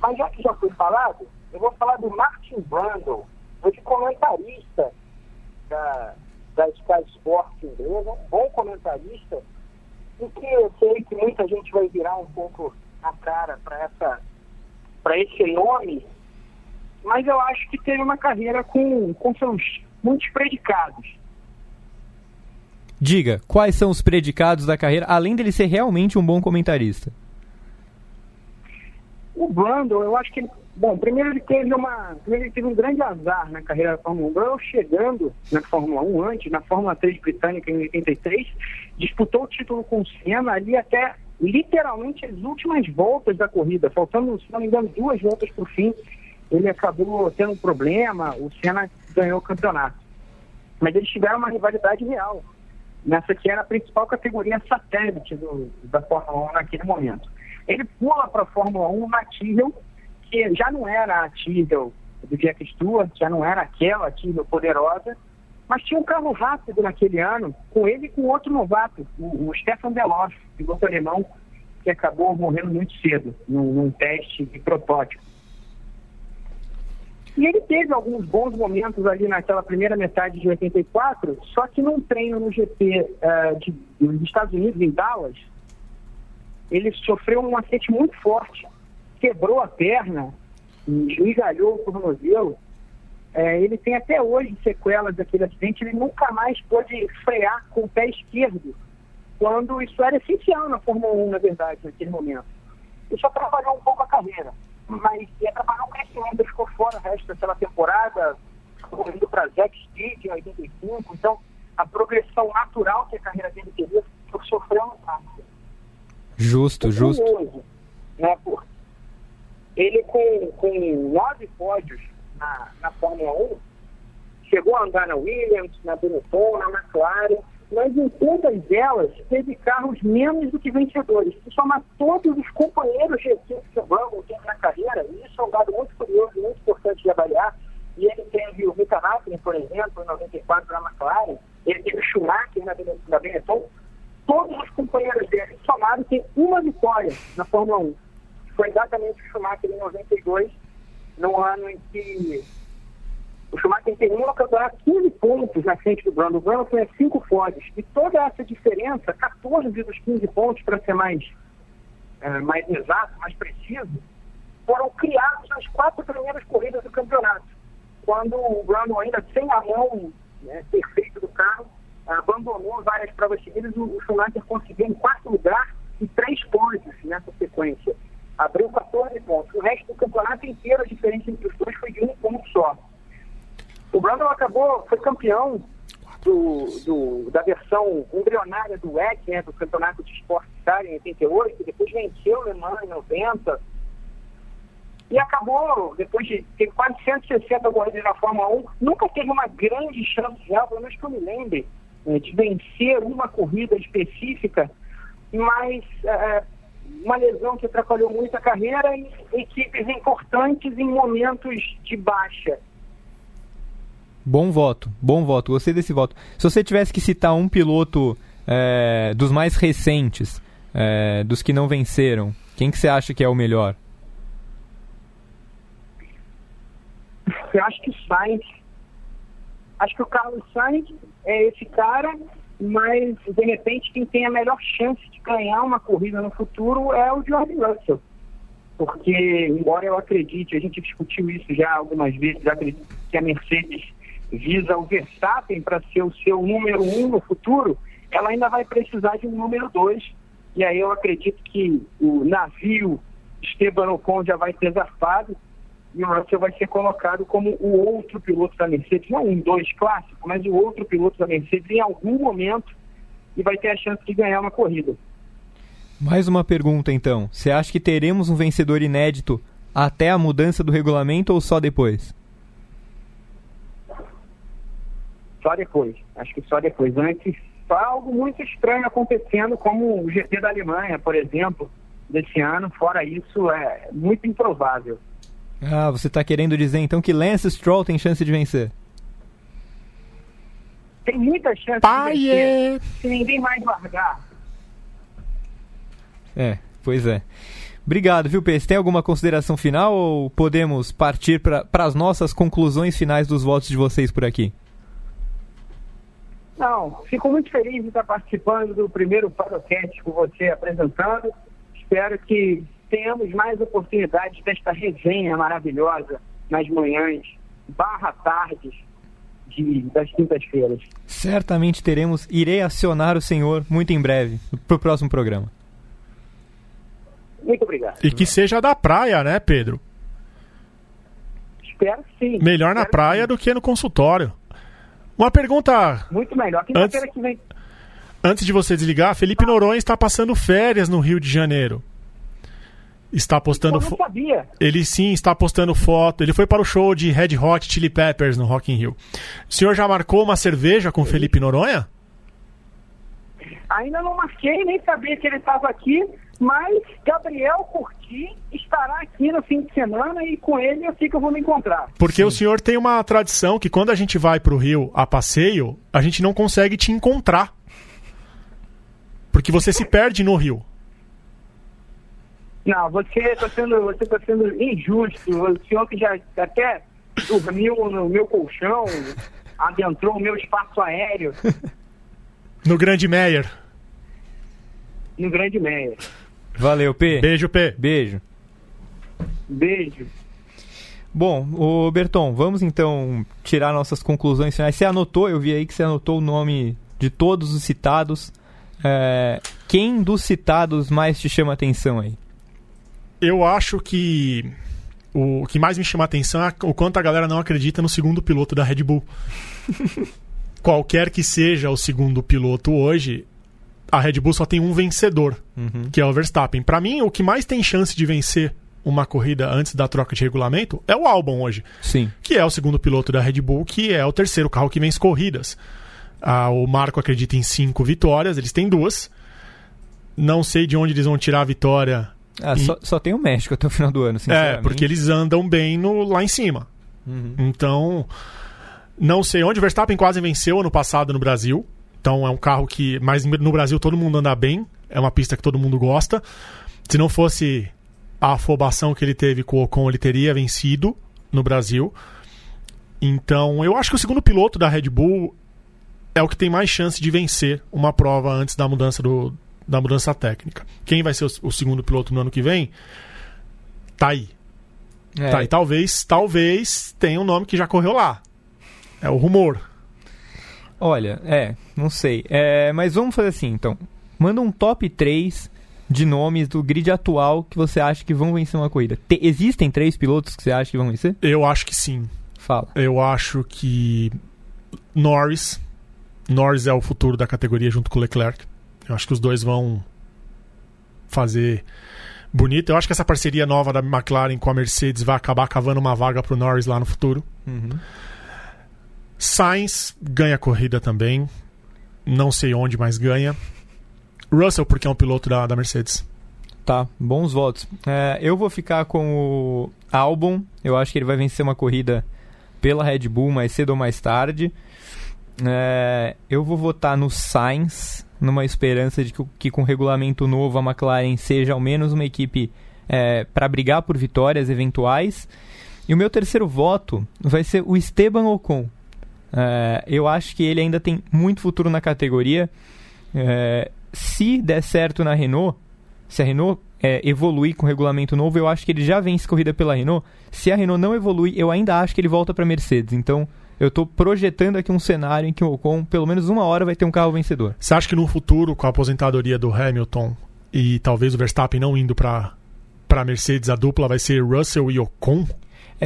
Speaker 7: Mas já que já foi falado, eu vou falar do Martin Brundle, hoje comentarista da, da Sky Sport inglesa, um bom comentarista, e que eu sei que muita gente vai virar um pouco a cara para esse nome mas eu acho que teve uma carreira com, com seus muitos predicados.
Speaker 1: Diga, quais são os predicados da carreira, além dele ser realmente um bom comentarista?
Speaker 7: O Brandon, eu acho que ele, Bom, primeiro ele teve uma. Primeiro ele teve um grande azar na carreira da Fórmula 1. Brown chegando na Fórmula 1 antes, na Fórmula 3 britânica em 83, disputou o título com o Senna ali até literalmente as últimas voltas da corrida, faltando, se não me engano, duas voltas para o fim. Ele acabou tendo um problema, o Senna ganhou o campeonato. Mas eles tiveram uma rivalidade real, nessa que era a principal categoria satélite do, da Fórmula 1 naquele momento. Ele pula para a Fórmula 1 na Tyrrell, que já não era a Tyrrell do Jack Stewart, já não era aquela Tyrrell poderosa, mas tinha um carro rápido naquele ano, com ele e com outro novato, o, o Stefan Deloff, piloto alemão, que acabou morrendo muito cedo, num, num teste de protótipo. E ele teve alguns bons momentos ali naquela primeira metade de 84, só que num treino no GP uh, eh, de, dos Estados Unidos, em Dallas, ele sofreu um acidente muito forte, quebrou a perna, esmigalhou o tornozelo. É, ele tem até hoje sequelas daquele acidente, ele nunca mais pôde frear com o pé esquerdo, quando isso era essencial na Fórmula 1, na verdade, naquele momento. Isso atrapalhou um pouco a carreira mas ia atrapalhar o crescimento, ele ficou fora o resto daquela temporada, correndo para Zack Speed em 85, então a progressão natural que a carreira dele teria sofreu um impacto.
Speaker 1: Justo, é justo. Curioso,
Speaker 7: né, por ele com, com nove pódios na, na Fórmula 1, chegou a andar na Williams, na Benetton, na McLaren, mas em todas elas teve carros menos do que vencedores. Se somar todos os companheiros de equipe que o Brown tem na carreira, e isso é um dado muito curioso, muito importante de avaliar, e ele teve o Mika Hakkinen, por exemplo, em 94 na McLaren, ele teve o Schumacher na, Benetton, todos os companheiros dele somaram tem uma vitória na Fórmula 1. Foi exatamente o Schumacher em 92, no ano em que o Schumacher terminou o campeonato 15 pontos na frente do Brando. O Brando tinha 5 pódios. E toda essa diferença, 14 dos 15 pontos, para ser mais, é, mais exato, mais preciso, foram criados nas quatro primeiras corridas do campeonato. Quando o Brando, ainda sem a mão né, perfeita do carro, abandonou várias provas seguidas, o Schumacher conseguiu em quarto lugar e três pódios nessa sequência. Abriu 14 pontos. O resto do campeonato inteiro, a diferença entre os dois foi de um ponto só. O Brandon acabou, foi campeão do, do, da versão embrionária do WEC, né, do Campeonato de Esporte Car em 88, depois venceu o Le Mans em 90, e acabou, depois de ter quase 160 corridas na Fórmula 1, nunca teve uma grande chance real, pelo menos que eu me lembre, né, de vencer uma corrida específica, mas é, uma lesão que atrapalhou muito a carreira em equipes importantes em momentos de baixa.
Speaker 1: Bom voto, bom voto. Gostei desse voto. Se você tivesse que citar um piloto é, dos mais recentes, é, dos que não venceram, quem que você acha que é o melhor?
Speaker 7: Eu acho que o Sainz. Acho que o Carlos Sainz é esse cara, mas de repente quem tem a melhor chance de ganhar uma corrida no futuro é o George Russell. Porque, embora eu acredite, a gente discutiu isso já algumas vezes, acredito que a Mercedes visa o Verstappen para ser o seu número um no futuro, ela ainda vai precisar de um número dois. E aí eu acredito que o navio Esteban Ocon já vai ter zarpado e o Russell vai ser colocado como o outro piloto da Mercedes, não um dois clássico, mas o outro piloto da Mercedes em algum momento e vai ter a chance de ganhar uma corrida.
Speaker 1: Mais uma pergunta então. Você acha que teremos um vencedor inédito até a mudança do regulamento ou só depois?
Speaker 7: Só depois. Acho que só depois. Antes, só algo muito estranho acontecendo, como o GP da Alemanha, por exemplo, desse ano. Fora isso, é muito improvável.
Speaker 1: Ah, você está querendo dizer então que Lance Stroll tem chance de vencer?
Speaker 7: Tem muita chance Pai de vencer. Se ninguém mais largar.
Speaker 1: É, pois é. Obrigado, viu, Pedro? Tem alguma consideração final ou podemos partir para as nossas conclusões finais dos votos de vocês por aqui?
Speaker 7: Não, fico muito feliz de estar participando do primeiro podcast com você apresentando. Espero que tenhamos mais oportunidades desta resenha maravilhosa nas manhãs, barra tardes de, das quintas-feiras.
Speaker 1: Certamente teremos. Irei acionar o senhor muito em breve para o próximo programa.
Speaker 7: Muito obrigado.
Speaker 2: E que seja da praia, né, Pedro?
Speaker 7: Espero sim.
Speaker 2: Melhor na
Speaker 7: Espero
Speaker 2: praia
Speaker 7: sim.
Speaker 2: do que no consultório. Uma pergunta
Speaker 7: Muito melhor. Quinta-feira que vem.
Speaker 2: antes de você desligar: Felipe Noronha está passando férias no Rio de Janeiro. Está postando.
Speaker 7: Eu não sabia.
Speaker 2: Ele sim está postando foto. Ele foi para o show de Red Hot Chili Peppers no Rock in Rio. O senhor já marcou uma cerveja com Felipe Noronha?
Speaker 7: Ainda não marquei, nem sabia que ele estava aqui, mas Gabriel Curti estará aqui no fim de semana e com ele eu sei que eu vou me encontrar.
Speaker 2: Porque o senhor tem uma tradição que quando a gente vai pro Rio a passeio, a gente não consegue te encontrar. Porque você se perde no Rio.
Speaker 7: Não, você está sendo, você tá sendo injusto. O senhor que já até dormiu no meu colchão, adentrou o meu espaço aéreo
Speaker 2: No Grande Meyer.
Speaker 7: no Grande Meia.
Speaker 1: Valeu, P.
Speaker 2: Beijo, P.
Speaker 1: Beijo.
Speaker 7: Beijo.
Speaker 1: Bom, o Berton, vamos então tirar nossas conclusões finais. Você anotou, eu vi aí que você anotou o nome de todos os citados. É, quem dos citados mais te chama atenção aí?
Speaker 2: Eu acho que o que mais me chama atenção é o quanto a galera não acredita no segundo piloto da Red Bull. Qualquer que seja o segundo piloto hoje, a Red Bull só tem um vencedor, que é o Verstappen. Pra mim, o que mais tem chance de vencer uma corrida antes da troca de regulamento é o Albon hoje,
Speaker 1: Sim.
Speaker 2: que é o segundo piloto da Red Bull, que é o terceiro carro que vence corridas. Ah, o Marco acredita em cinco vitórias, eles têm duas. Não sei de onde eles vão tirar a vitória
Speaker 1: Ah,
Speaker 2: E-
Speaker 1: só, só tem o México até o final do ano,
Speaker 2: é, porque eles andam bem no, lá em cima. Então, não sei onde. O Verstappen quase venceu ano passado no Brasil. Então é um carro que. Mas no Brasil todo mundo anda bem. É uma pista que todo mundo gosta. Se não fosse a afobação que ele teve com o Ocon, ele teria vencido no Brasil. Então, eu acho que o segundo piloto da Red Bull é o que tem mais chance de vencer uma prova antes da mudança do, da mudança técnica. Quem vai ser o, o segundo piloto no ano que vem? Tá aí.
Speaker 1: É,
Speaker 2: Tá, e talvez, talvez tenha um nome que já correu lá. É o rumor.
Speaker 1: Olha, é, não sei. É, mas vamos fazer assim, então. Manda um top 3 de nomes do grid atual que você acha que vão vencer uma corrida. Te- existem três pilotos que você acha que vão vencer?
Speaker 2: Eu acho que sim.
Speaker 1: Fala.
Speaker 2: Eu acho que Norris. Norris é o futuro da categoria junto com o Leclerc. Eu acho que os dois vão fazer bonito. Eu acho que essa parceria nova da McLaren com a Mercedes vai acabar cavando uma vaga pro Norris lá no futuro.
Speaker 1: Uhum.
Speaker 2: Sainz ganha a corrida também. Não sei onde, mas ganha. Russell, porque é um piloto da, da Mercedes.
Speaker 1: Tá, bons votos. É, eu vou ficar com o Albon. Eu acho que ele vai vencer uma corrida pela Red Bull mais cedo ou mais tarde. É, eu vou votar no Sainz, numa esperança de que, que com o regulamento novo a McLaren seja ao menos uma equipe para brigar por vitórias eventuais. E o meu terceiro voto vai ser o Esteban Ocon. É, eu acho que ele ainda tem muito futuro na categoria. É, se der certo na Renault, se a Renault é, evoluir com o regulamento novo, eu acho que ele já vence corrida pela Renault. Se a Renault não evoluir, eu ainda acho que ele volta para Mercedes. Então, eu estou projetando aqui um cenário em que o Ocon, pelo menos uma hora, vai ter um carro vencedor.
Speaker 2: Você acha que no futuro, com a aposentadoria do Hamilton e talvez o Verstappen não indo para para Mercedes, a dupla vai ser Russell e Ocon?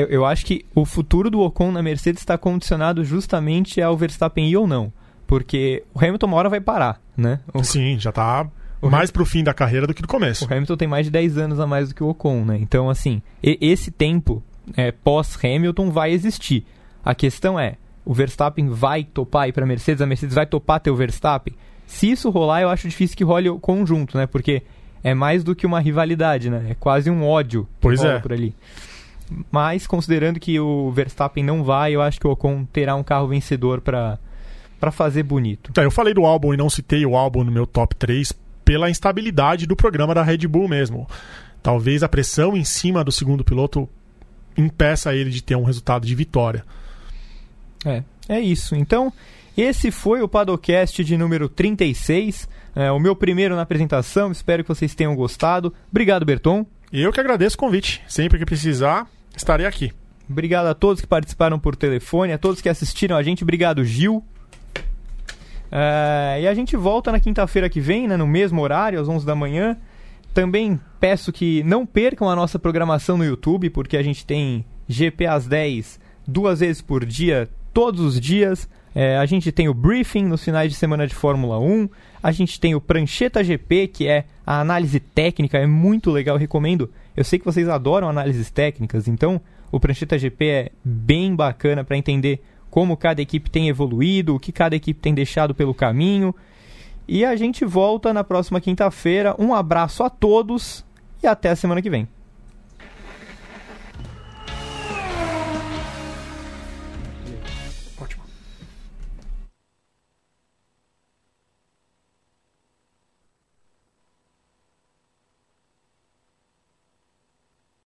Speaker 1: Eu, eu acho que o futuro do Ocon na Mercedes está condicionado justamente ao Verstappen ir ou não. Porque o Hamilton uma hora vai parar, né? O,
Speaker 2: Sim, já tá
Speaker 1: O
Speaker 2: mais pro fim da carreira do que do começo.
Speaker 1: o Hamilton tem mais de 10 anos a mais do que o Ocon, né? Então, assim, e- esse tempo é, pós-Hamilton vai existir. A questão é, o Verstappen vai topar ir para Mercedes, a Mercedes vai topar ter o Verstappen? Se isso rolar, eu acho difícil que role o conjunto, né? Porque é mais do que uma rivalidade, né? É quase um ódio que
Speaker 2: Pois é.
Speaker 1: por ali. Mas, considerando que o Verstappen não vai, eu acho que o Ocon terá um carro vencedor para para fazer bonito.
Speaker 2: Tá, eu falei do álbum e não citei o álbum no meu top 3 pela instabilidade do programa da Red Bull mesmo. Talvez a pressão em cima do segundo piloto impeça ele de ter um resultado de vitória.
Speaker 1: É, é isso. Então, esse foi o Padocast de número 36. É, o meu primeiro na apresentação. Espero que vocês tenham gostado. Obrigado, Berton.
Speaker 2: Eu que agradeço o convite. Sempre que precisar, estarei aqui.
Speaker 1: Obrigado a todos que participaram por telefone, a todos que assistiram a gente. Obrigado, Gil. É, e a gente volta na quinta-feira que vem, né, no mesmo horário, às 11 da manhã. Também peço que não percam a nossa programação no YouTube, porque a gente tem GP às 10, duas vezes por dia, todos os dias. É, a gente tem o briefing nos finais de semana de Fórmula 1. A gente tem o Prancheta GP, que é a análise técnica, é muito legal, recomendo. Eu sei que vocês adoram análises técnicas, então o Prancheta GP é bem bacana para entender como cada equipe tem evoluído, o que cada equipe tem deixado pelo caminho. E a gente volta na próxima quinta-feira. Um abraço a todos e até a semana que vem.